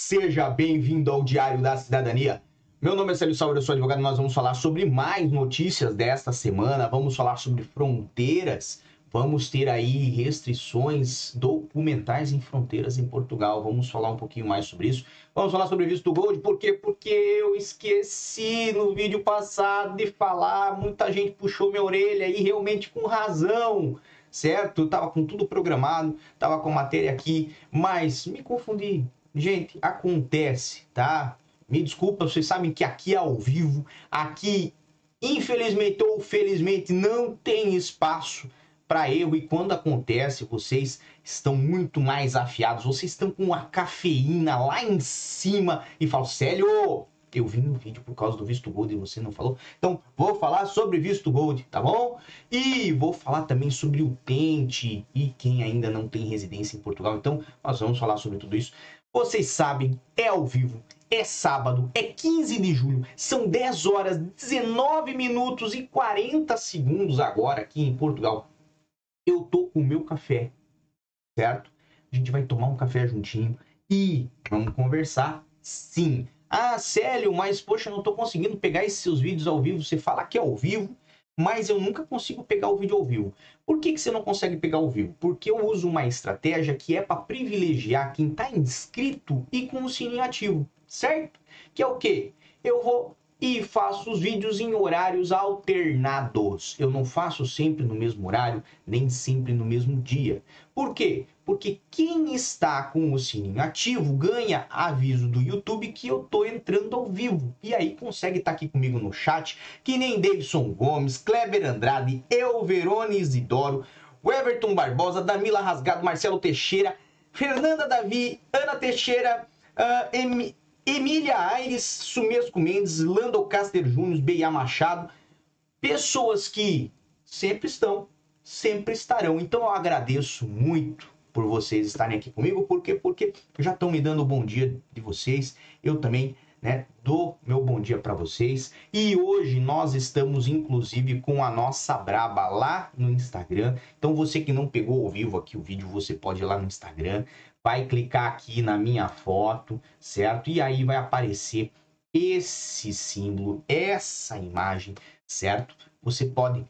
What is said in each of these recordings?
Seja bem-vindo ao Diário da Cidadania. Meu nome é Célio Salvador, eu sou advogado. Nós vamos falar sobre mais notícias desta semana. Vamos falar sobre fronteiras. Vamos ter aí restrições documentais em fronteiras em Portugal. Vamos falar um pouquinho mais sobre isso. Vamos falar sobre visto gold. Por quê? Porque eu esqueci no vídeo passado de falar. Muita gente puxou minha orelha e realmente com razão certo? Tava com tudo programado, tava com a matéria aqui, mas me confundi. Gente, acontece, tá? Me desculpa, vocês sabem que aqui é ao vivo, aqui, infelizmente ou felizmente, não tem espaço para erro e quando acontece, vocês estão muito mais afiados, vocês estão com a cafeína lá em cima e falam, Célio, eu vi no vídeo por causa do visto gold e você não falou. Então, vou falar sobre visto gold, tá bom? E vou falar também sobre o Tente e quem ainda não tem residência em Portugal. Então, nós vamos falar sobre tudo isso. Vocês sabem, é ao vivo, é sábado, é 15 de julho, são 10 horas, 19 minutos e 40 segundos agora aqui em Portugal. Eu tô com o meu café, certo? A gente vai tomar um café juntinho e vamos conversar, sim ah, Célio, mas poxa, eu não estou conseguindo pegar esses seus vídeos ao vivo. Você fala que é ao vivo, mas eu nunca consigo pegar o vídeo ao vivo. Por que, que você não consegue pegar ao vivo? Porque eu uso uma estratégia que é para privilegiar quem está inscrito e com o sininho ativo, certo? Que é o quê? Eu vou e faço os vídeos em horários alternados. Eu não faço sempre no mesmo horário, nem sempre no mesmo dia. Por quê? Porque quem está com o sininho ativo ganha aviso do YouTube que eu tô entrando ao vivo. E aí consegue estar tá aqui comigo no chat, que nem Davidson Gomes, Kleber Andrade, eu, Verone Isidoro, Everton Barbosa, Damila Rasgado, Marcelo Teixeira, Fernanda Davi, Ana Teixeira, uh, M Emília Aires, Sumesco Mendes, Lando Caster Júnior, Beia Machado, pessoas que sempre estão, sempre estarão. Então eu agradeço muito por vocês estarem aqui comigo, porque porque já estão me dando o bom dia de vocês. Eu também, né, dou meu bom dia para vocês. E hoje nós estamos inclusive com a nossa braba lá no Instagram. Então você que não pegou ao vivo aqui o vídeo, você pode ir lá no Instagram, vai clicar aqui na minha foto, certo? E aí vai aparecer esse símbolo, essa imagem, certo? Você pode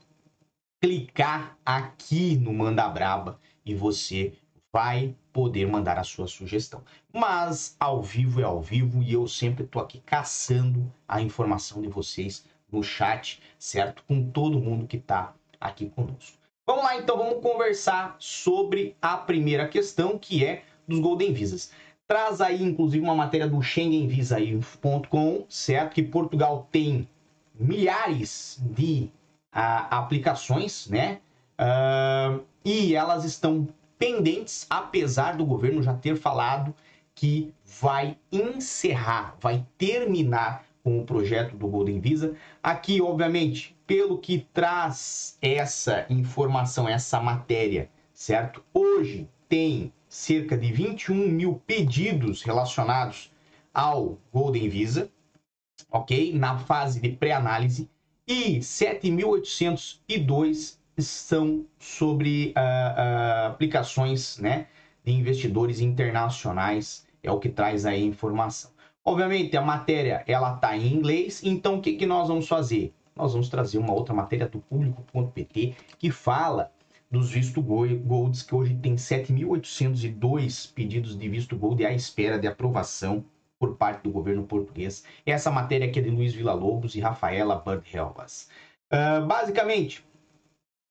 clicar aqui no Manda Braba e você vai poder mandar a sua sugestão. Mas ao vivo é ao vivo e eu sempre estou aqui caçando a informação de vocês no chat, certo? Com todo mundo que está aqui conosco. Vamos lá, então, vamos conversar sobre a primeira questão, que é dos Golden Visas. Traz aí, inclusive, uma matéria do SchengenVisa.com, certo? Que Portugal tem milhares de uh, aplicações, né? Uh, e elas estão pendentes, apesar do governo já ter falado que vai encerrar, vai terminar com o projeto do Golden Visa. Aqui, obviamente, pelo que traz essa informação, essa matéria, certo? Hoje tem cerca de 21 mil pedidos relacionados ao Golden Visa, ok? Na fase de pré-análise e 7.802 são sobre uh, uh, aplicações, né, de investidores internacionais, é o que traz aí a informação. Obviamente a matéria ela está em inglês, então o que, que nós vamos fazer? Nós vamos trazer uma outra matéria do público.pt que fala dos visto golds, que hoje tem 7.802 pedidos de visto gold à espera de aprovação por parte do governo português. Essa matéria aqui é de Luiz Villa-Lobos e Rafaela Bud Helvas. Uh, basicamente,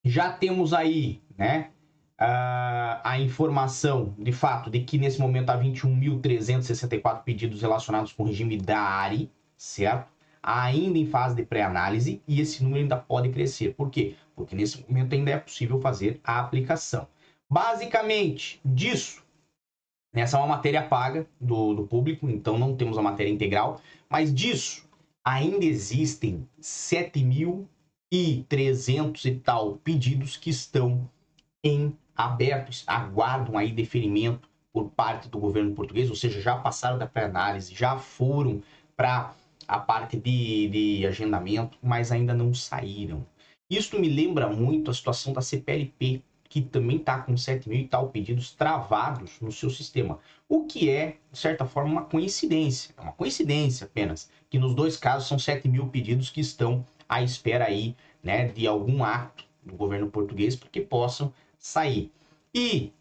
já temos aí, né, uh, a informação, de fato, de que nesse momento há 21.364 pedidos relacionados com o regime da ARI, certo? Ainda em fase de pré-análise e esse número ainda pode crescer. Por quê? porque nesse momento ainda é possível fazer a aplicação. Basicamente, disso, essa é uma matéria paga do, do público, então não temos a matéria integral, mas disso ainda existem 7.300 e tal pedidos que estão em abertos, aguardam aí deferimento por parte do governo português, ou seja, já passaram da pré-análise, já foram para a parte de, de agendamento, mas ainda não saíram. Isso me lembra muito a situação da CPLP, que também está com 7 mil e tal pedidos travados no seu sistema. O que é, de certa forma, uma coincidência. É uma coincidência apenas, que nos dois casos são 7 mil pedidos que estão à espera aí, né, de algum ato do governo português para que possam sair. E,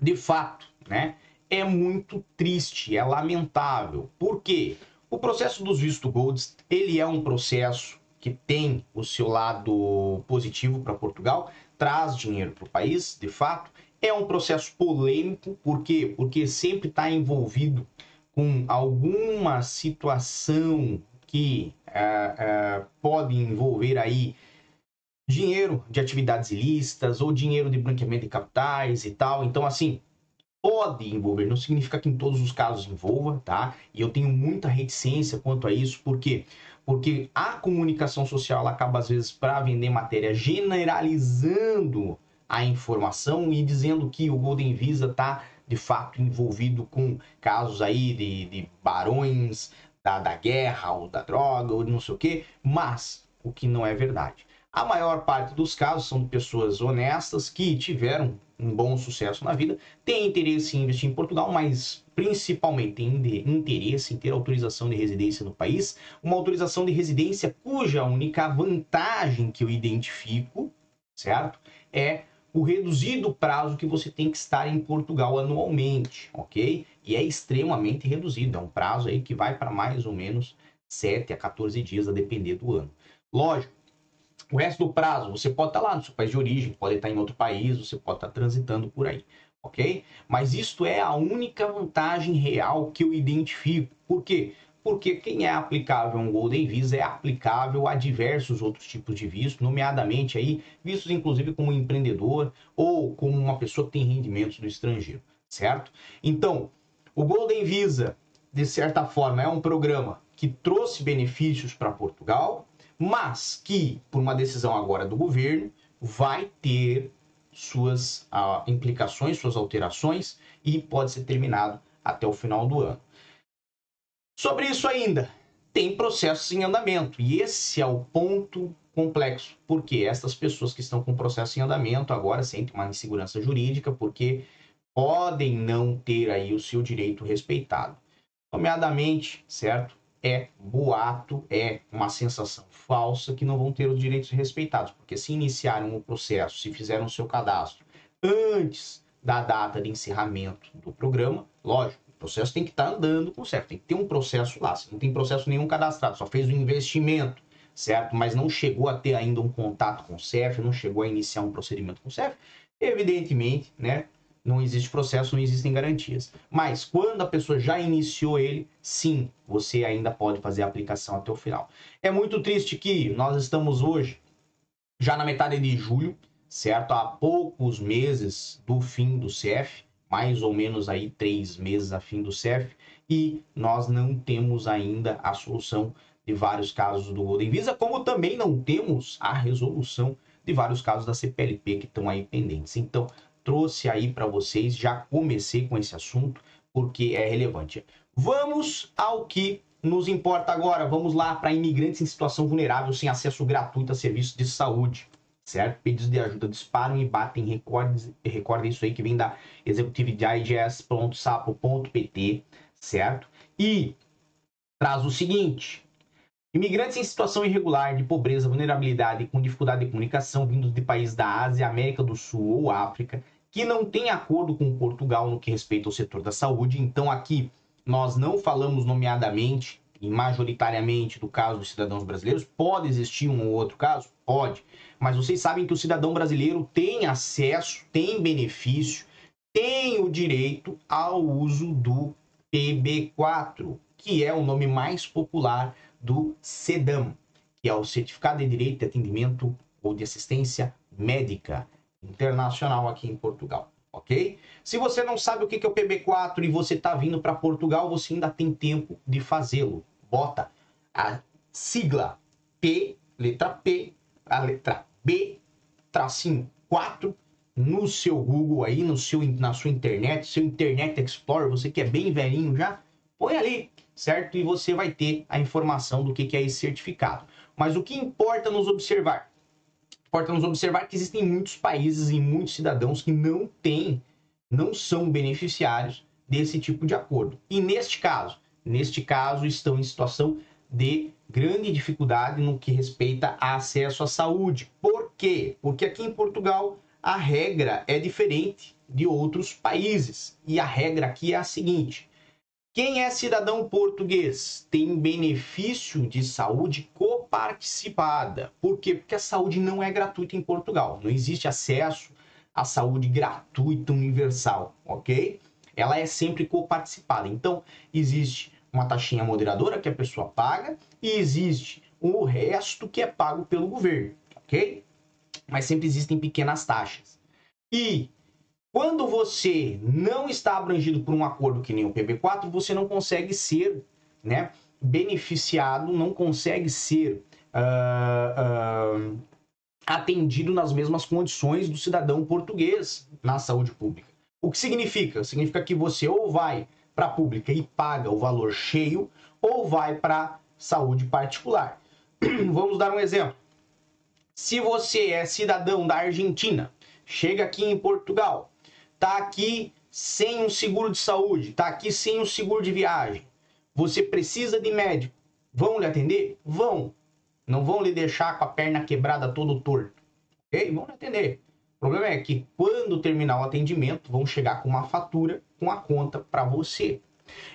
de fato, né, é muito triste, é lamentável. Por quê? O processo dos visto golds, ele é um processo que tem o seu lado positivo para Portugal, traz dinheiro para o país, de fato. É um processo polêmico, por quê? Porque sempre está envolvido com alguma situação que é, é, pode envolver aí dinheiro de atividades ilícitas ou dinheiro de branqueamento de capitais e tal. Então, assim, pode envolver, não significa que em todos os casos envolva, tá? E eu tenho muita reticência quanto a isso, porque porque a comunicação social acaba às vezes para vender matéria generalizando a informação e dizendo que o Golden Visa está de fato envolvido com casos aí de, de barões da, da guerra ou da droga ou não sei o que, mas o que não é verdade. A maior parte dos casos são de pessoas honestas que tiveram um bom sucesso na vida, têm interesse em investir em Portugal, mas principalmente tem interesse em ter autorização de residência no país, uma autorização de residência cuja única vantagem que eu identifico, certo? É o reduzido prazo que você tem que estar em Portugal anualmente, ok? E é extremamente reduzido, é um prazo aí que vai para mais ou menos 7 a 14 dias, a depender do ano. Lógico, o resto do prazo, você pode estar lá no seu país de origem, pode estar em outro país, você pode estar transitando por aí, ok? Mas isto é a única vantagem real que eu identifico. Por quê? Porque quem é aplicável a um Golden Visa é aplicável a diversos outros tipos de visto, nomeadamente aí vistos inclusive como empreendedor ou como uma pessoa que tem rendimentos do estrangeiro, certo? Então, o Golden Visa, de certa forma, é um programa que trouxe benefícios para Portugal, mas que, por uma decisão agora do governo, vai ter suas ah, implicações, suas alterações e pode ser terminado até o final do ano. Sobre isso ainda, tem processos em andamento e esse é o ponto complexo, porque essas pessoas que estão com processo em andamento agora sentem uma insegurança jurídica porque podem não ter aí o seu direito respeitado. Nomeadamente, certo? É boato, é uma sensação falsa que não vão ter os direitos respeitados, porque se iniciaram o processo, se fizeram o seu cadastro antes da data de encerramento do programa, lógico, o processo tem que estar tá andando com certo, tem que ter um processo lá. Se não tem processo nenhum cadastrado, só fez o investimento, certo? Mas não chegou a ter ainda um contato com o CEF, não chegou a iniciar um procedimento com o CEF, evidentemente, né? Não existe processo, não existem garantias. Mas quando a pessoa já iniciou ele, sim, você ainda pode fazer a aplicação até o final. É muito triste que nós estamos hoje já na metade de julho, certo? Há poucos meses do fim do CEF, mais ou menos aí três meses a fim do CEF, e nós não temos ainda a solução de vários casos do Golden Visa, como também não temos a resolução de vários casos da CPLP que estão aí pendentes. Então, trouxe aí para vocês, já comecei com esse assunto porque é relevante. Vamos ao que nos importa agora. Vamos lá para imigrantes em situação vulnerável sem acesso gratuito a serviços de saúde. Certo? Pedidos de ajuda disparam e batem recordes. Recorda isso aí que vem da executivedigest.sapo.pt, certo? E traz o seguinte: Imigrantes em situação irregular, de pobreza, vulnerabilidade e com dificuldade de comunicação vindos de países da Ásia, América do Sul ou África que não tem acordo com Portugal no que respeita ao setor da saúde. Então, aqui nós não falamos nomeadamente e majoritariamente do caso dos cidadãos brasileiros. Pode existir um ou outro caso? Pode. Mas vocês sabem que o cidadão brasileiro tem acesso, tem benefício, tem o direito ao uso do PB4, que é o nome mais popular do CEDAM, que é o Certificado de Direito de Atendimento ou de Assistência Médica internacional aqui em Portugal, ok? Se você não sabe o que é o PB4 e você está vindo para Portugal, você ainda tem tempo de fazê-lo. Bota a sigla P, letra P, a letra B, tracinho 4 no seu Google aí, no seu, na sua internet, seu Internet Explorer, você que é bem velhinho já, põe ali, certo? E você vai ter a informação do que é esse certificado. Mas o que importa nos observar? Importa-nos observar que existem muitos países e muitos cidadãos que não têm, não são beneficiários desse tipo de acordo. E neste caso, neste caso, estão em situação de grande dificuldade no que respeita a acesso à saúde. Por quê? Porque aqui em Portugal a regra é diferente de outros países. E a regra aqui é a seguinte: quem é cidadão português tem benefício de saúde coparticipada. Por quê? Porque a saúde não é gratuita em Portugal. Não existe acesso à saúde gratuita universal, ok? Ela é sempre coparticipada. Então, existe uma taxinha moderadora que a pessoa paga e existe o resto que é pago pelo governo, ok? Mas sempre existem pequenas taxas. E quando você não está abrangido por um acordo que nem o PB4, você não consegue ser né, beneficiado, não consegue ser uh, uh, atendido nas mesmas condições do cidadão português na saúde pública. O que significa? Significa que você ou vai para a pública e paga o valor cheio ou vai para saúde particular. Vamos dar um exemplo. Se você é cidadão da Argentina, chega aqui em Portugal, tá aqui sem um seguro de saúde, tá aqui sem um seguro de viagem, você precisa de médico, vão lhe atender? Vão. Não vão lhe deixar com a perna quebrada todo torto. Ok? Vão lhe atender. O problema é que quando terminar o atendimento, vão chegar com uma fatura com a conta para você.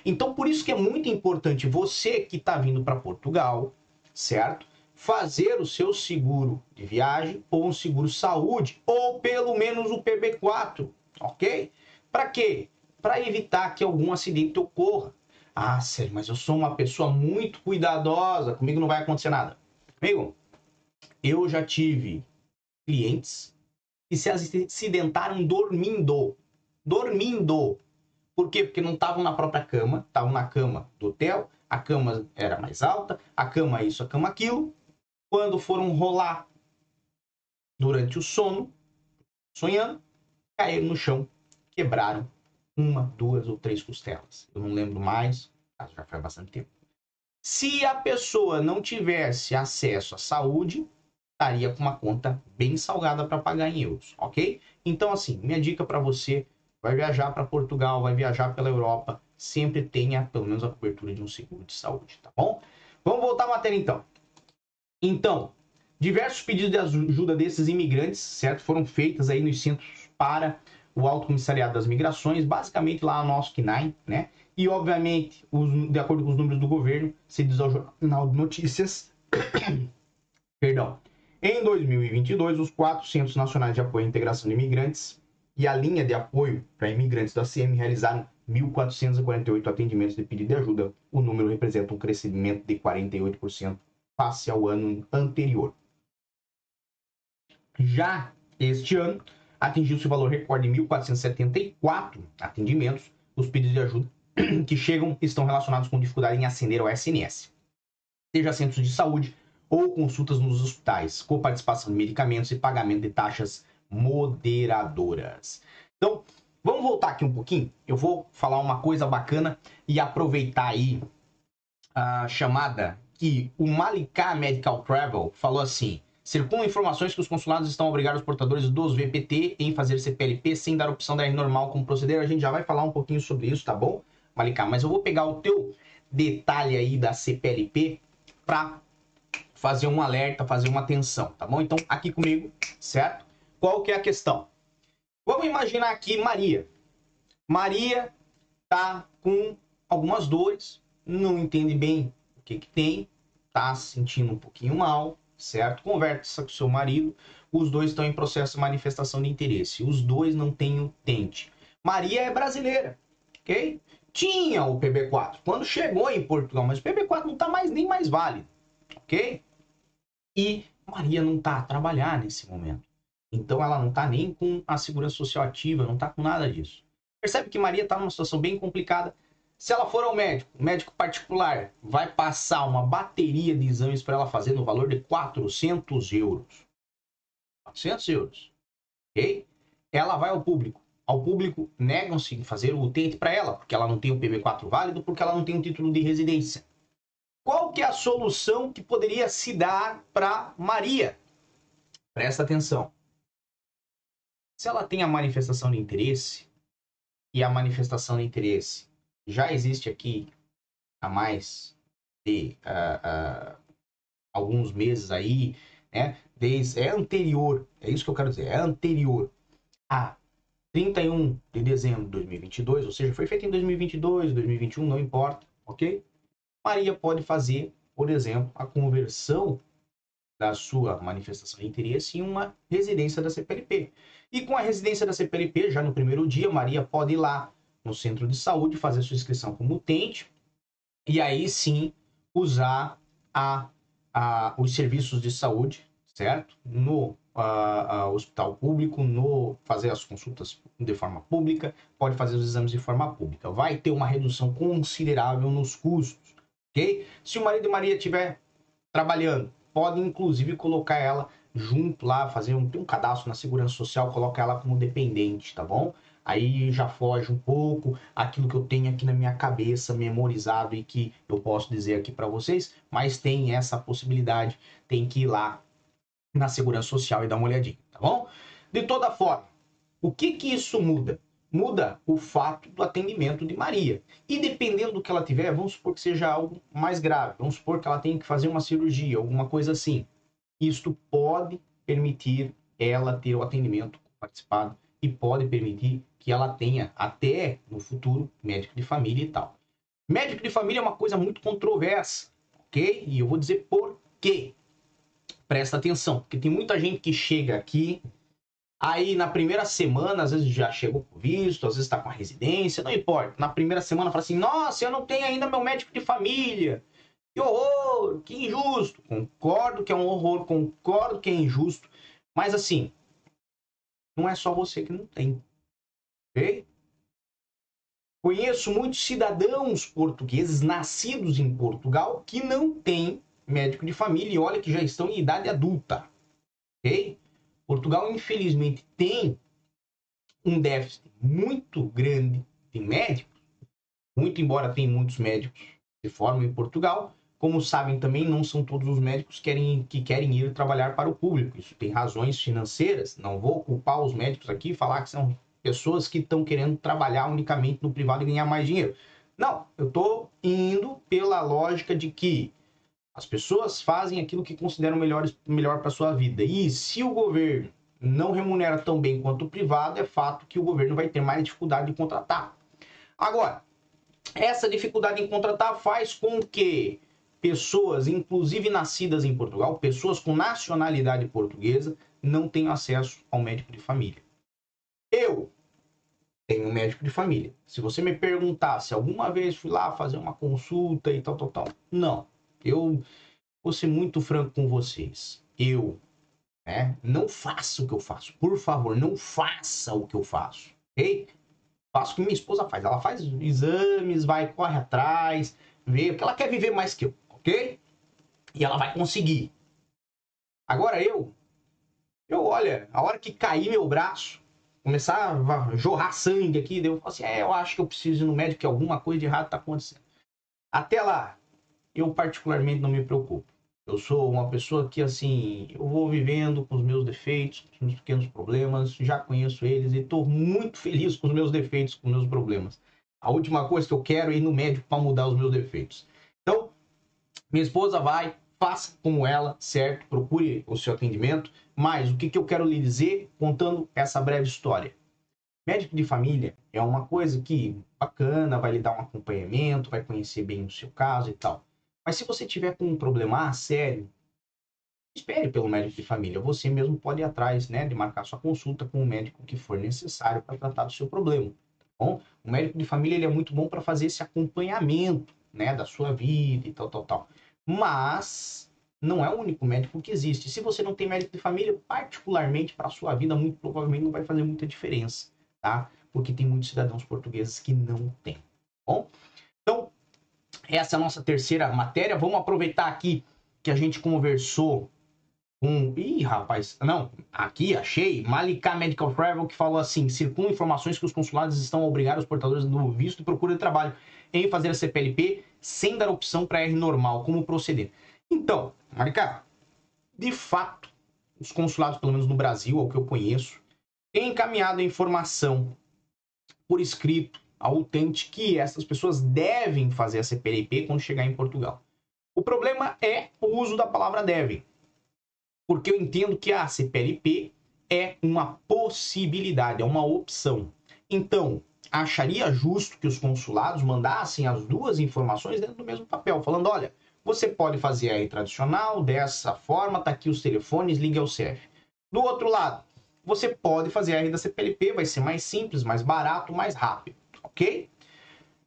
Então, por isso que é muito importante você que está vindo para Portugal, certo? Fazer o seu seguro de viagem ou um seguro saúde, ou pelo menos o PB4, ok? Para quê? Para evitar que algum acidente ocorra. Ah, sério, mas eu sou uma pessoa muito cuidadosa, comigo não vai acontecer nada. Amigo, eu já tive clientes que se acidentaram dormindo. Dormindo. Por quê? Porque não estavam na própria cama, estavam na cama do hotel, a cama era mais alta, a cama isso, a cama aquilo. Quando foram rolar durante o sono, sonhando, caíram no chão, quebraram uma, duas ou três costelas. Eu não lembro mais, já faz bastante tempo. Se a pessoa não tivesse acesso à saúde, estaria com uma conta bem salgada para pagar em euros, ok? Então, assim, minha dica para você, vai viajar para Portugal, vai viajar pela Europa, sempre tenha pelo menos a cobertura de um seguro de saúde, tá bom? Vamos voltar à matéria então. Então, diversos pedidos de ajuda desses imigrantes, certo? Foram feitos aí nos centros para o Alto Comissariado das Migrações, basicamente lá no nosso KNAI, né? E, obviamente, os, de acordo com os números do governo, se diz ao Jornal de Notícias, perdão, em 2022, os quatro Centros Nacionais de Apoio à Integração de Imigrantes e a linha de apoio para imigrantes da CM realizaram 1.448 atendimentos de pedido de ajuda. O número representa um crescimento de 48% face ao ano anterior. Já este ano, atingiu-se o valor recorde de 1.474 atendimentos. Os pedidos de ajuda que chegam estão relacionados com dificuldade em acender ao SNS, seja centros de saúde, ou consultas nos hospitais, com participação de medicamentos e pagamento de taxas moderadoras. Então, vamos voltar aqui um pouquinho. Eu vou falar uma coisa bacana e aproveitar aí a chamada que o Maliká Medical Travel falou assim: circulam informações que os consulados estão obrigando os portadores dos VPT em fazer CPLP sem dar opção da R normal como proceder. A gente já vai falar um pouquinho sobre isso, tá bom, Maliká? Mas eu vou pegar o teu detalhe aí da CPLP para fazer um alerta, fazer uma atenção, tá bom? Então, aqui comigo, certo? Qual que é a questão? Vamos imaginar aqui Maria. Maria tá com algumas dores, não entende bem o que que tem, tá se sentindo um pouquinho mal, certo? Conversa com seu marido, os dois estão em processo de manifestação de interesse, os dois não têm utente. Maria é brasileira, ok? Tinha o PB4 quando chegou em Portugal, mas o PB4 não está mais nem mais válido, ok? E Maria não está a trabalhar nesse momento. Então ela não está nem com a segurança social ativa, não está com nada disso. Percebe que Maria está numa situação bem complicada. Se ela for ao médico, médico particular vai passar uma bateria de exames para ela fazer no valor de 400 euros. 400 euros. Ok? Ela vai ao público. Ao público negam-se fazer o utente para ela, porque ela não tem o PB4 válido, porque ela não tem o título de residência. Qual que é a solução que poderia se dar para Maria? Presta atenção. Se ela tem a manifestação de interesse, e a manifestação de interesse já existe aqui há mais de uh, uh, alguns meses aí, né? Desde, é anterior, é isso que eu quero dizer, é anterior a 31 de dezembro de 2022, ou seja, foi feito em 2022, 2021, não importa, ok? Maria pode fazer, por exemplo, a conversão da sua manifestação de interesse em uma residência da CPLP. E com a residência da CPLP, já no primeiro dia, Maria pode ir lá no centro de saúde fazer sua inscrição como utente e aí sim usar a, a, os serviços de saúde, certo? No a, hospital público, no fazer as consultas de forma pública, pode fazer os exames de forma pública. Vai ter uma redução considerável nos custos, ok? Se o marido de Maria estiver trabalhando, pode inclusive colocar ela junto lá, fazer um, um cadastro na segurança social, colocar ela como dependente, tá bom? Aí já foge um pouco aquilo que eu tenho aqui na minha cabeça memorizado e que eu posso dizer aqui para vocês, mas tem essa possibilidade, tem que ir lá na segurança social e dar uma olhadinha, tá bom? De toda forma, o que que isso muda? Muda o fato do atendimento de Maria. E dependendo do que ela tiver, vamos supor que seja algo mais grave, vamos supor que ela tenha que fazer uma cirurgia, alguma coisa assim. Isto pode permitir ela ter o atendimento participado e pode permitir que ela tenha até no futuro médico de família e tal. Médico de família é uma coisa muito controversa, ok? E eu vou dizer por quê. Presta atenção, porque tem muita gente que chega aqui, aí na primeira semana, às vezes já chegou com visto, às vezes está com a residência, não importa. Na primeira semana fala assim: nossa, eu não tenho ainda meu médico de família. Que horror, que injusto. Concordo que é um horror, concordo que é injusto, mas assim, não é só você que não tem. Ok? Conheço muitos cidadãos portugueses nascidos em Portugal que não têm médico de família e olha que já estão em idade adulta. Ok? Portugal, infelizmente, tem um déficit muito grande de médicos, muito embora tenha muitos médicos de forma em Portugal, como sabem também, não são todos os médicos que querem, que querem ir trabalhar para o público. Isso tem razões financeiras. Não vou culpar os médicos aqui e falar que são pessoas que estão querendo trabalhar unicamente no privado e ganhar mais dinheiro. Não, eu estou indo pela lógica de que as pessoas fazem aquilo que consideram melhor, melhor para sua vida. E se o governo não remunera tão bem quanto o privado, é fato que o governo vai ter mais dificuldade de contratar. Agora, essa dificuldade em contratar faz com que pessoas, inclusive nascidas em Portugal, pessoas com nacionalidade portuguesa, não tenham acesso ao médico de família. Eu tenho um médico de família. Se você me perguntar se alguma vez fui lá fazer uma consulta e tal, tal, tal, não. Eu vou ser muito franco com vocês. Eu né, não faço o que eu faço. Por favor, não faça o que eu faço. Ok? Faço o que minha esposa faz. Ela faz exames, vai, corre atrás, vê, porque ela quer viver mais que eu, ok? E ela vai conseguir. Agora eu, eu olha, a hora que cair meu braço, começar a jorrar sangue aqui, eu falo assim, é, eu acho que eu preciso ir no médico que alguma coisa de errado está acontecendo. Até lá, eu particularmente não me preocupo. Eu sou uma pessoa que, assim, eu vou vivendo com os meus defeitos, com os meus pequenos problemas, já conheço eles e estou muito feliz com os meus defeitos, com os meus problemas. A última coisa que eu quero é ir no médico para mudar os meus defeitos. Minha esposa vai, faça como ela, certo? Procure o seu atendimento. Mas o que, que eu quero lhe dizer contando essa breve história? Médico de família é uma coisa que bacana, vai lhe dar um acompanhamento, vai conhecer bem o seu caso e tal. Mas se você tiver com um problema sério, espere pelo médico de família. Você mesmo pode ir atrás, né, de marcar sua consulta com o médico que for necessário para tratar do seu problema. Tá bom? O médico de família ele é muito bom para fazer esse acompanhamento, né, da sua vida e tal, tal, tal. Mas não é o único médico que existe. Se você não tem médico de família, particularmente para a sua vida, muito provavelmente não vai fazer muita diferença, tá? Porque tem muitos cidadãos portugueses que não têm. Tá bom, então essa é a nossa terceira matéria. Vamos aproveitar aqui que a gente conversou com. Ih, rapaz, não, aqui achei. Malika Medical Travel que falou assim: circulam informações que os consulados estão a obrigar os portadores do visto e procura de trabalho em fazer a CPLP sem dar opção para R normal, como proceder. Então, Marica, de fato, os consulados, pelo menos no Brasil, ao que eu conheço, têm encaminhado a informação por escrito ao utente que essas pessoas devem fazer a CPLP quando chegar em Portugal. O problema é o uso da palavra devem, porque eu entendo que a CPLP é uma possibilidade, é uma opção. Então, acharia justo que os consulados mandassem as duas informações dentro do mesmo papel, falando: olha, você pode fazer aí tradicional, dessa forma, tá aqui os telefones, ligue ao CEF. Do outro lado, você pode fazer a da CPLP, vai ser mais simples, mais barato, mais rápido, ok?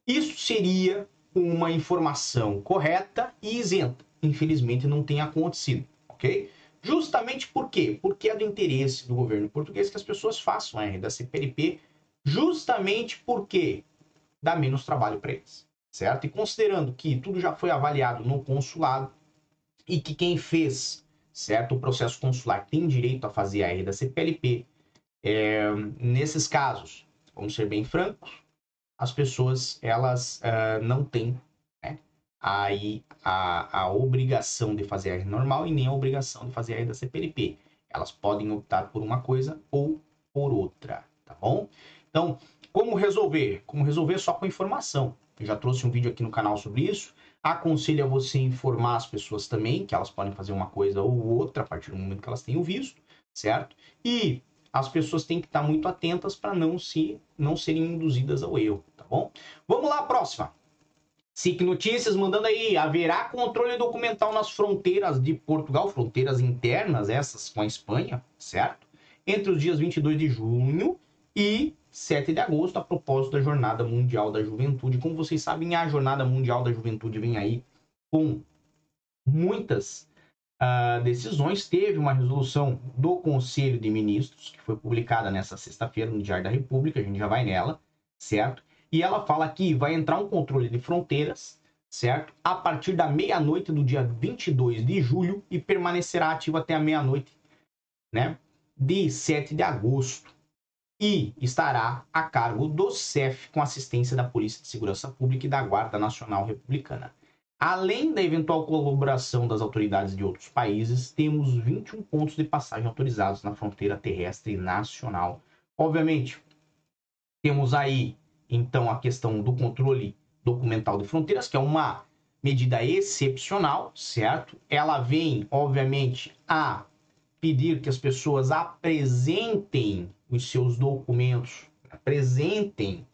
Isso seria uma informação correta e isenta. Infelizmente não tem acontecido, ok? Justamente por quê? Porque é do interesse do governo português que as pessoas façam a da CPLP justamente porque dá menos trabalho para eles, certo? E considerando que tudo já foi avaliado no consulado e que quem fez, certo, o processo consular tem direito a fazer a R da CPLP, é, nesses casos, vamos ser bem francos, as pessoas elas uh, não têm aí a, a obrigação de fazer a normal e nem a obrigação de fazer a da CPLP. Elas podem optar por uma coisa ou por outra, tá bom? Então, como resolver? Como resolver só com informação. Eu já trouxe um vídeo aqui no canal sobre isso. Aconselho a você informar as pessoas também, que elas podem fazer uma coisa ou outra a partir do momento que elas tenham visto, certo? E as pessoas têm que estar muito atentas para não se não serem induzidas ao erro, tá bom? Vamos lá, próxima. SIC Notícias mandando aí, haverá controle documental nas fronteiras de Portugal, fronteiras internas, essas com a Espanha, certo? Entre os dias 22 de junho e 7 de agosto, a propósito da Jornada Mundial da Juventude. Como vocês sabem, a Jornada Mundial da Juventude vem aí com muitas uh, decisões. Teve uma resolução do Conselho de Ministros, que foi publicada nessa sexta-feira no Diário da República, a gente já vai nela, certo? E ela fala que vai entrar um controle de fronteiras, certo? A partir da meia-noite do dia 22 de julho e permanecerá ativo até a meia-noite, né? De 7 de agosto e estará a cargo do CEF com assistência da Polícia de Segurança Pública e da Guarda Nacional Republicana. Além da eventual colaboração das autoridades de outros países, temos 21 pontos de passagem autorizados na fronteira terrestre nacional. Obviamente, temos aí então a questão do controle documental de fronteiras, que é uma medida excepcional, certo? Ela vem, obviamente, a pedir que as pessoas apresentem os seus documentos, apresentem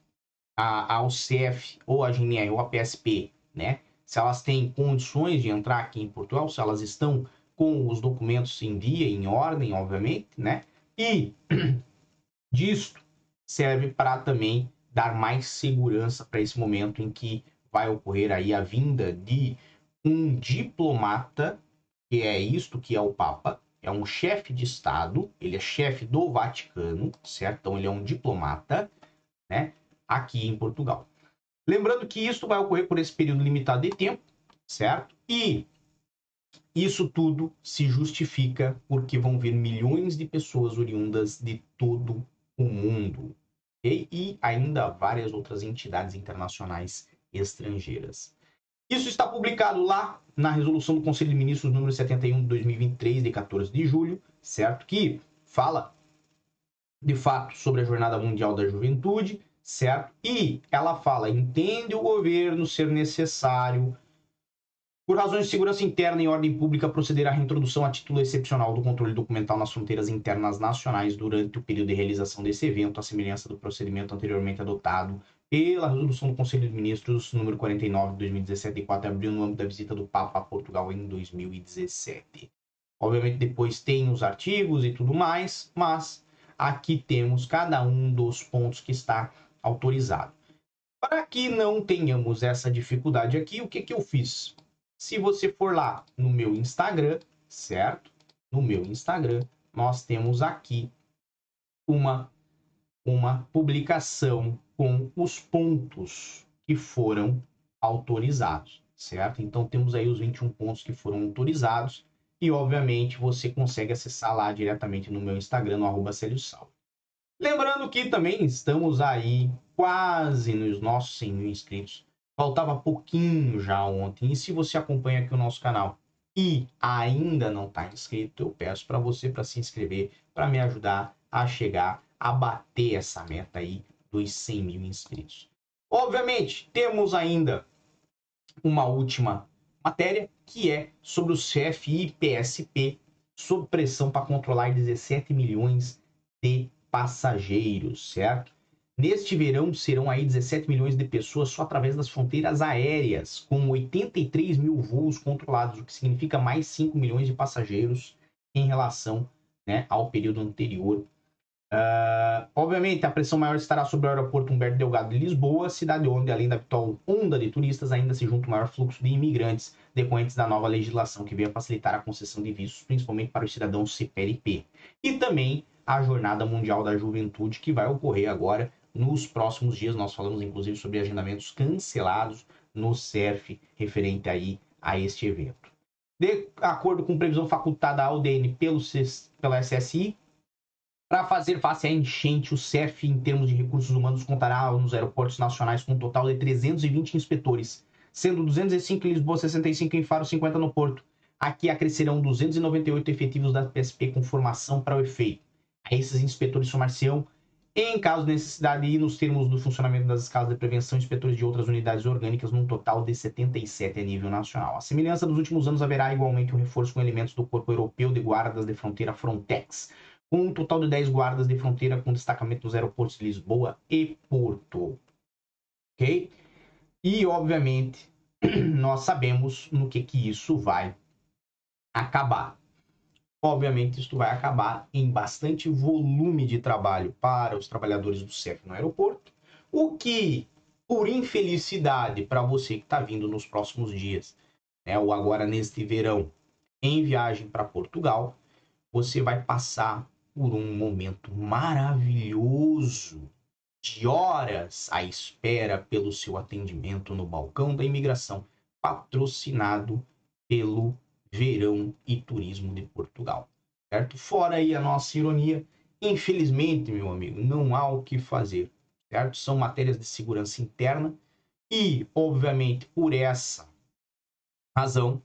a, ao ou a GNR ou a PSP, né? Se elas têm condições de entrar aqui em Portugal, se elas estão com os documentos em dia, em ordem, obviamente, né? E disto serve para também dar mais segurança para esse momento em que vai ocorrer aí a vinda de um diplomata, que é isto que é o Papa, é um chefe de Estado, ele é chefe do Vaticano, certo? Então ele é um diplomata, né? Aqui em Portugal. Lembrando que isso vai ocorrer por esse período limitado de tempo, certo? E isso tudo se justifica porque vão vir milhões de pessoas oriundas de todo o mundo. E ainda várias outras entidades internacionais estrangeiras. Isso está publicado lá na resolução do Conselho de Ministros número 71 de 2023, de 14 de julho, certo? Que fala de fato sobre a Jornada Mundial da Juventude, certo? E ela fala: entende o governo ser necessário, por razões de segurança interna e ordem pública, proceder à reintrodução a título excepcional do controle documental nas fronteiras internas nacionais durante o período de realização desse evento, à semelhança do procedimento anteriormente adotado pela resolução do Conselho de Ministros número 49 de 2017, de 4 de abril, no âmbito da visita do Papa a Portugal em 2017. Obviamente depois tem os artigos e tudo mais, mas aqui temos cada um dos pontos que está autorizado. Para que não tenhamos essa dificuldade aqui, o que, que eu fiz? Se você for lá no meu Instagram, certo? No meu Instagram, nós temos aqui uma, uma publicação com os pontos que foram autorizados, certo? Então temos aí os 21 pontos que foram autorizados e obviamente você consegue acessar lá diretamente no meu Instagram, no arroba Lembrando que também estamos aí quase nos nossos 100 mil inscritos. Faltava pouquinho já ontem. E se você acompanha aqui o nosso canal, e ainda não está inscrito, eu peço para você para se inscrever, para me ajudar a chegar a bater essa meta aí dos 100 mil inscritos. Obviamente, temos ainda uma última matéria, que é sobre o CFI PSP, sob pressão para controlar 17 milhões de passageiros, certo? Neste verão serão aí 17 milhões de pessoas só através das fronteiras aéreas, com 83 mil voos controlados, o que significa mais 5 milhões de passageiros em relação né, ao período anterior. Uh, obviamente, a pressão maior estará sobre o aeroporto Humberto Delgado de Lisboa, cidade onde, além da habitual onda de turistas, ainda se junta o maior fluxo de imigrantes decorrentes da nova legislação que veio a facilitar a concessão de vistos, principalmente para os cidadãos CPLP. E também a Jornada Mundial da Juventude, que vai ocorrer agora nos próximos dias. Nós falamos inclusive sobre agendamentos cancelados no CERF referente aí a este evento. De acordo com previsão facultada à UDN pelo, pela SSI, para fazer face à enchente, o CERF, em termos de recursos humanos, contará nos aeroportos nacionais com um total de 320 inspetores, sendo 205 em Lisboa, 65 em Faro, 50 no Porto. Aqui acrescerão 298 efetivos da PSP com formação para o efeito. A esses inspetores somar-se-ão em caso de necessidade e nos termos do funcionamento das escalas de prevenção, inspetores de outras unidades orgânicas, num total de 77 a nível nacional. A semelhança dos últimos anos, haverá igualmente um reforço com elementos do Corpo Europeu de Guardas de Fronteira Frontex, com um total de 10 guardas de fronteira com destacamento nos aeroportos de Lisboa e Porto. Ok? E, obviamente, nós sabemos no que, que isso vai acabar. Obviamente, isso vai acabar em bastante volume de trabalho para os trabalhadores do CEF no aeroporto, o que, por infelicidade para você que está vindo nos próximos dias, né, ou agora neste verão, em viagem para Portugal, você vai passar por um momento maravilhoso de horas à espera pelo seu atendimento no balcão da imigração, patrocinado pelo verão e turismo de Portugal. Certo? Fora aí a nossa ironia, infelizmente, meu amigo, não há o que fazer. Certo? São matérias de segurança interna e, obviamente, por essa razão,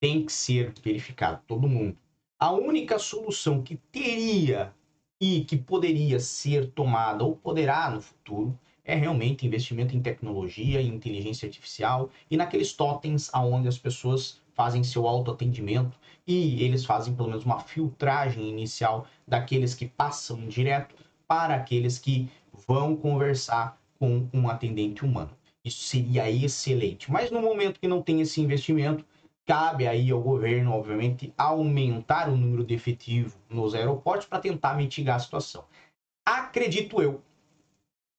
tem que ser verificado todo mundo. A única solução que teria e que poderia ser tomada ou poderá no futuro é realmente investimento em tecnologia e inteligência artificial e naqueles totens aonde as pessoas fazem seu autoatendimento e eles fazem pelo menos uma filtragem inicial daqueles que passam direto para aqueles que vão conversar com um atendente humano. Isso seria excelente. Mas no momento que não tem esse investimento, cabe aí ao governo, obviamente, aumentar o número de efetivo nos aeroportos para tentar mitigar a situação. Acredito eu,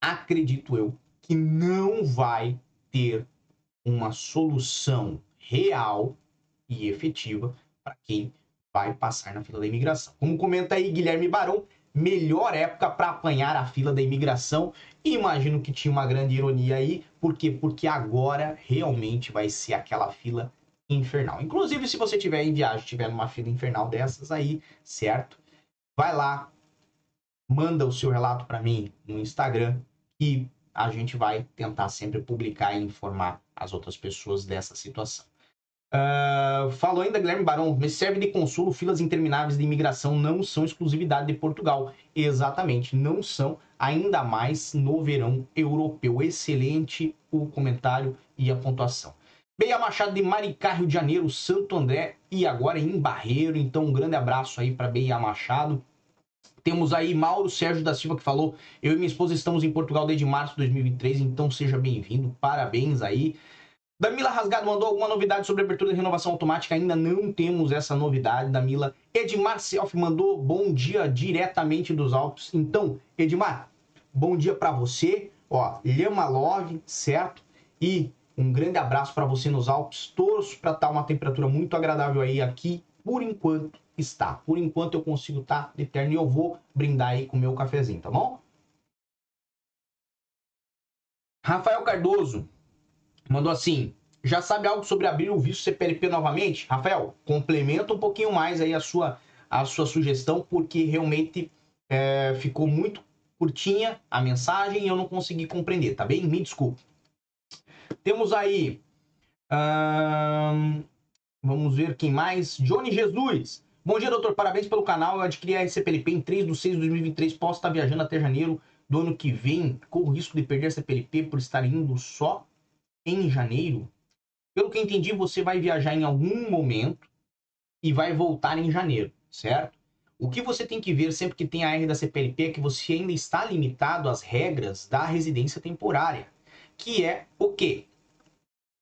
acredito eu, que não vai ter uma solução real e efetiva para quem vai passar na fila da imigração. Como comenta aí Guilherme Barão, melhor época para apanhar a fila da imigração. Imagino que tinha uma grande ironia aí, por quê? Porque agora realmente vai ser aquela fila infernal. Inclusive, se você tiver em viagem, tiver numa fila infernal dessas aí, certo? Vai lá, manda o seu relato para mim no Instagram e a gente vai tentar sempre publicar e informar as outras pessoas dessa situação. Uh, falou ainda Guilherme Barão, me serve de consolo, filas intermináveis de imigração não são exclusividade de Portugal. Exatamente, não são, ainda mais no verão europeu. Excelente o comentário e a pontuação. Beia Machado de Maricá, Rio de Janeiro, Santo André e agora em Barreiro. Então, um grande abraço aí para Beia Machado. Temos aí Mauro Sérgio da Silva que falou: Eu e minha esposa estamos em Portugal desde março de 2003, então seja bem-vindo, parabéns aí. Damila Rasgado mandou alguma novidade sobre abertura de renovação automática? Ainda não temos essa novidade, Damila. Edmar Self mandou bom dia diretamente dos Alpes. Então, Edmar, bom dia para você. Ó, Lhama Love, certo? E um grande abraço para você nos Alpes. Torço para estar tá uma temperatura muito agradável aí aqui. Por enquanto está. Por enquanto eu consigo estar tá eterno e eu vou brindar aí com o meu cafezinho, tá bom? Rafael Cardoso, mandou assim: já sabe algo sobre abrir o visto CPLP novamente? Rafael, complementa um pouquinho mais aí a sua, a sua sugestão, porque realmente é, ficou muito curtinha a mensagem e eu não consegui compreender, tá bem? Me desculpe. Temos aí. Hum, Vamos ver quem mais. Johnny Jesus. Bom dia, doutor. Parabéns pelo canal. Eu adquiri a RCPLP em 3 de 6 de 2023. Posso estar viajando até janeiro do ano que vem. Corro o risco de perder a CPLP por estar indo só em janeiro? Pelo que entendi, você vai viajar em algum momento e vai voltar em janeiro, certo? O que você tem que ver sempre que tem a R da CPLP é que você ainda está limitado às regras da residência temporária, que é o quê?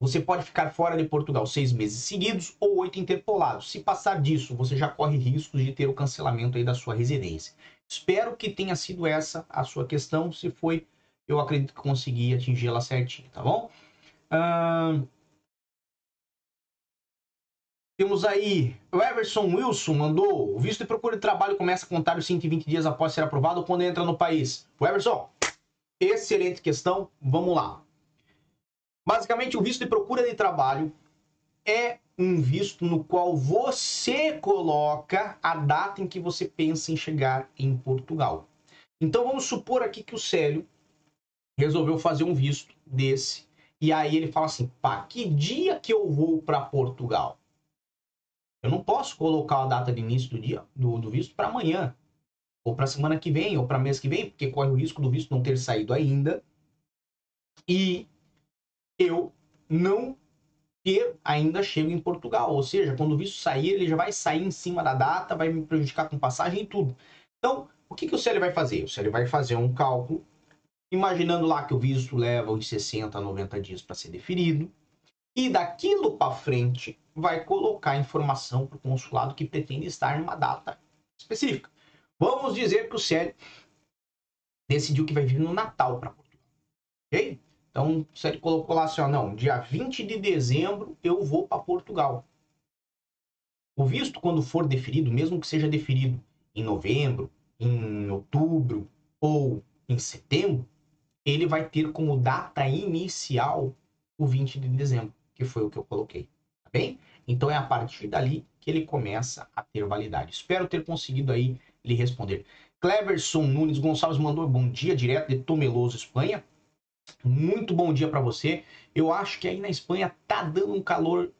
Você pode ficar fora de Portugal seis meses seguidos ou oito interpolados. Se passar disso, você já corre riscos de ter o cancelamento aí da sua residência. Espero que tenha sido essa a sua questão. Se foi, eu acredito que consegui atingir-la certinho, tá bom? Temos aí o Everson Wilson mandou: o visto de procura de trabalho começa a contar os 120 dias após ser aprovado quando entra no país. O Everson, excelente questão. Vamos lá. Basicamente, o visto de procura de trabalho é um visto no qual você coloca a data em que você pensa em chegar em Portugal. Então vamos supor aqui que o Célio resolveu fazer um visto desse e aí ele fala assim: "Pá, que dia que eu vou para Portugal?" Eu não posso colocar a data de início do dia do, do visto para amanhã, ou para semana que vem, ou para mês que vem, porque corre o risco do visto não ter saído ainda. E eu não ter ainda chego em Portugal. Ou seja, quando o visto sair, ele já vai sair em cima da data, vai me prejudicar com passagem e tudo. Então, o que, que o Célio vai fazer? O Célio vai fazer um cálculo, imaginando lá que o visto leva uns 60 a 90 dias para ser deferido, e daquilo para frente vai colocar informação para o consulado que pretende estar numa data específica. Vamos dizer que o Célio decidiu que vai vir no Natal para Portugal. Ok? Então, se ele colocou lá assim, ó, não, dia 20 de dezembro eu vou para Portugal. O visto, quando for deferido, mesmo que seja deferido em novembro, em outubro ou em setembro, ele vai ter como data inicial o 20 de dezembro, que foi o que eu coloquei. Tá bem? Então é a partir dali que ele começa a ter validade. Espero ter conseguido aí lhe responder. Cleverson Nunes Gonçalves mandou bom dia direto de Tomeloso, Espanha. Muito bom dia para você. Eu acho que aí na Espanha tá dando um calor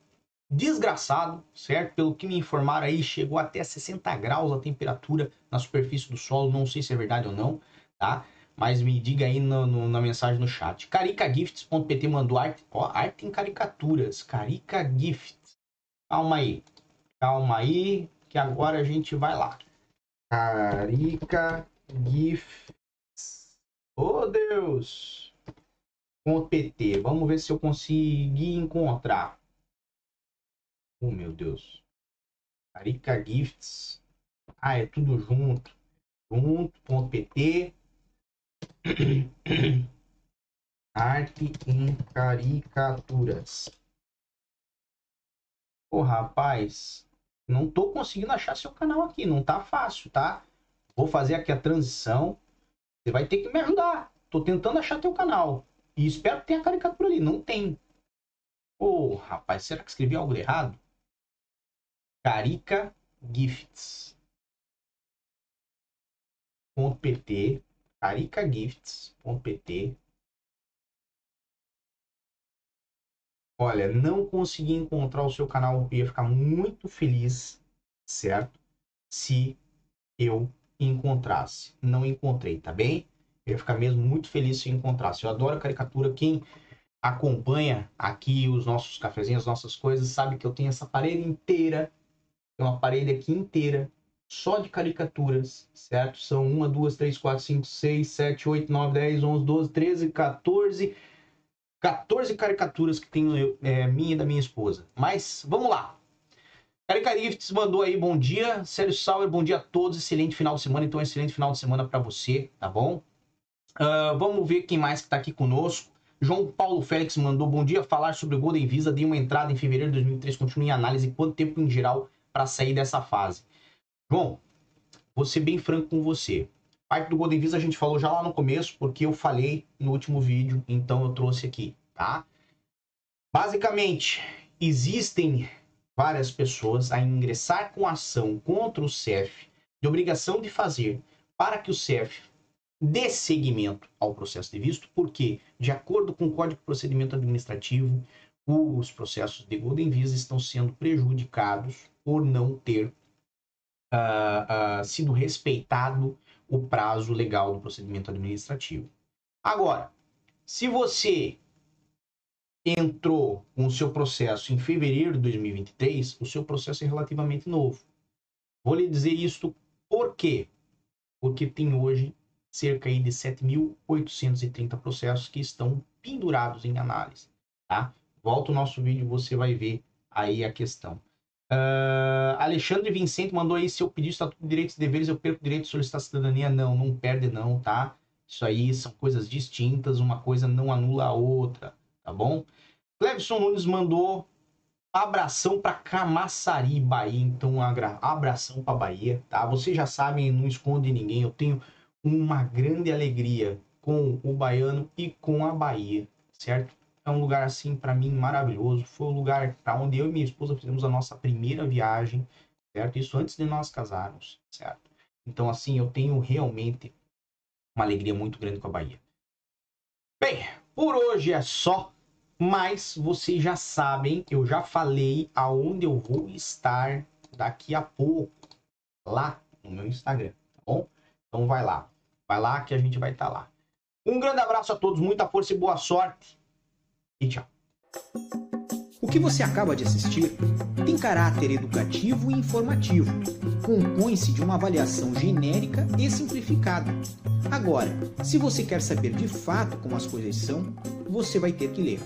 desgraçado, certo? Pelo que me informaram aí, chegou até 60 graus a temperatura na superfície do solo. Não sei se é verdade ou não, tá? Mas me diga aí no, no, na mensagem no chat. Caricagifts.pt mandou arte. Ó, arte em caricaturas. Carica Gifts. Calma aí. Calma aí, que agora a gente vai lá. Carica Gifts. Oh, Deus! .pt. Vamos ver se eu consegui encontrar. Oh, meu Deus. Carica Gifts. Ah, é tudo junto. Junto.pt. Arte em caricaturas. Ô, oh, rapaz, não tô conseguindo achar seu canal aqui. Não tá fácil, tá? Vou fazer aqui a transição. Você vai ter que me ajudar. Tô tentando achar teu canal. E espero que tenha caricatura ali. Não tem. Ô, oh, rapaz, será que escrevi algo errado? Carica Gifts. .pt caricagifts.pt Olha, não consegui encontrar o seu canal. Eu ia ficar muito feliz, certo? Se eu encontrasse. Não encontrei, tá bem? Eu ia ficar mesmo muito feliz se encontrasse. Eu adoro caricatura. Quem acompanha aqui os nossos cafezinhos, as nossas coisas, sabe que eu tenho essa parede inteira, tem uma parede aqui inteira só de caricaturas, certo? São uma, duas, três, quatro, cinco, seis, sete, oito, nove, dez, onze, doze, treze, 14, 14 caricaturas que tenho é, minha e da minha esposa. Mas vamos lá. Caricarifts mandou aí bom dia. Sérgio Sauer, bom dia a todos. Excelente final de semana. Então, excelente final de semana para você, tá bom? Uh, vamos ver quem mais está aqui conosco. João Paulo Félix mandou bom dia. Falar sobre o Golden Visa. Dei uma entrada em fevereiro de 2003. Continue em análise. Quanto tempo em geral para sair dessa fase? João, vou ser bem franco com você. Parte do Golden Visa a gente falou já lá no começo, porque eu falei no último vídeo, então eu trouxe aqui, tá? Basicamente, existem várias pessoas a ingressar com ação contra o CEF de obrigação de fazer para que o CEF dê seguimento ao processo de visto, porque, de acordo com o Código de Procedimento Administrativo, os processos de Golden Visa estão sendo prejudicados por não ter uh, uh, sido respeitado o prazo legal do procedimento administrativo. Agora, se você entrou com o seu processo em fevereiro de 2023, o seu processo é relativamente novo. Vou lhe dizer isto por quê? Porque tem hoje cerca aí de 7.830 processos que estão pendurados em análise, tá? Volta o nosso vídeo, você vai ver aí a questão. Uh, Alexandre Vicente mandou aí, se eu pedir estatuto de direitos e deveres, eu perco o direito de solicitar cidadania? Não, não perde não, tá? Isso aí são coisas distintas, uma coisa não anula a outra, tá bom? Clevson Nunes mandou abração para Camaçari, Bahia. Então, abração para Bahia, tá? Vocês já sabem, não esconde ninguém. Eu tenho uma grande alegria com o baiano e com a Bahia, certo? É um lugar assim para mim maravilhoso. Foi o lugar para onde eu e minha esposa fizemos a nossa primeira viagem, certo? Isso antes de nós casarmos, certo? Então assim, eu tenho realmente uma alegria muito grande com a Bahia. Bem, por hoje é só, mas vocês já sabem, eu já falei aonde eu vou estar daqui a pouco, lá no meu Instagram, tá bom? Então vai lá, vai lá que a gente vai estar tá lá. Um grande abraço a todos, muita força e boa sorte. E tchau. O que você acaba de assistir tem caráter educativo e informativo. Compõe-se de uma avaliação genérica e simplificada. Agora, se você quer saber de fato como as coisas são, você vai ter que ler.